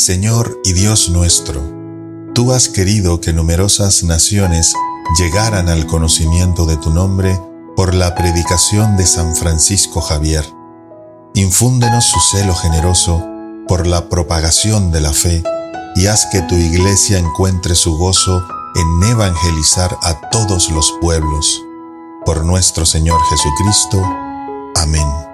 Señor y Dios nuestro, tú has querido que numerosas naciones llegaran al conocimiento de tu nombre por la predicación de San Francisco Javier. Infúndenos su celo generoso por la propagación de la fe y haz que tu iglesia encuentre su gozo en evangelizar a todos los pueblos. Por nuestro Señor Jesucristo. Amén.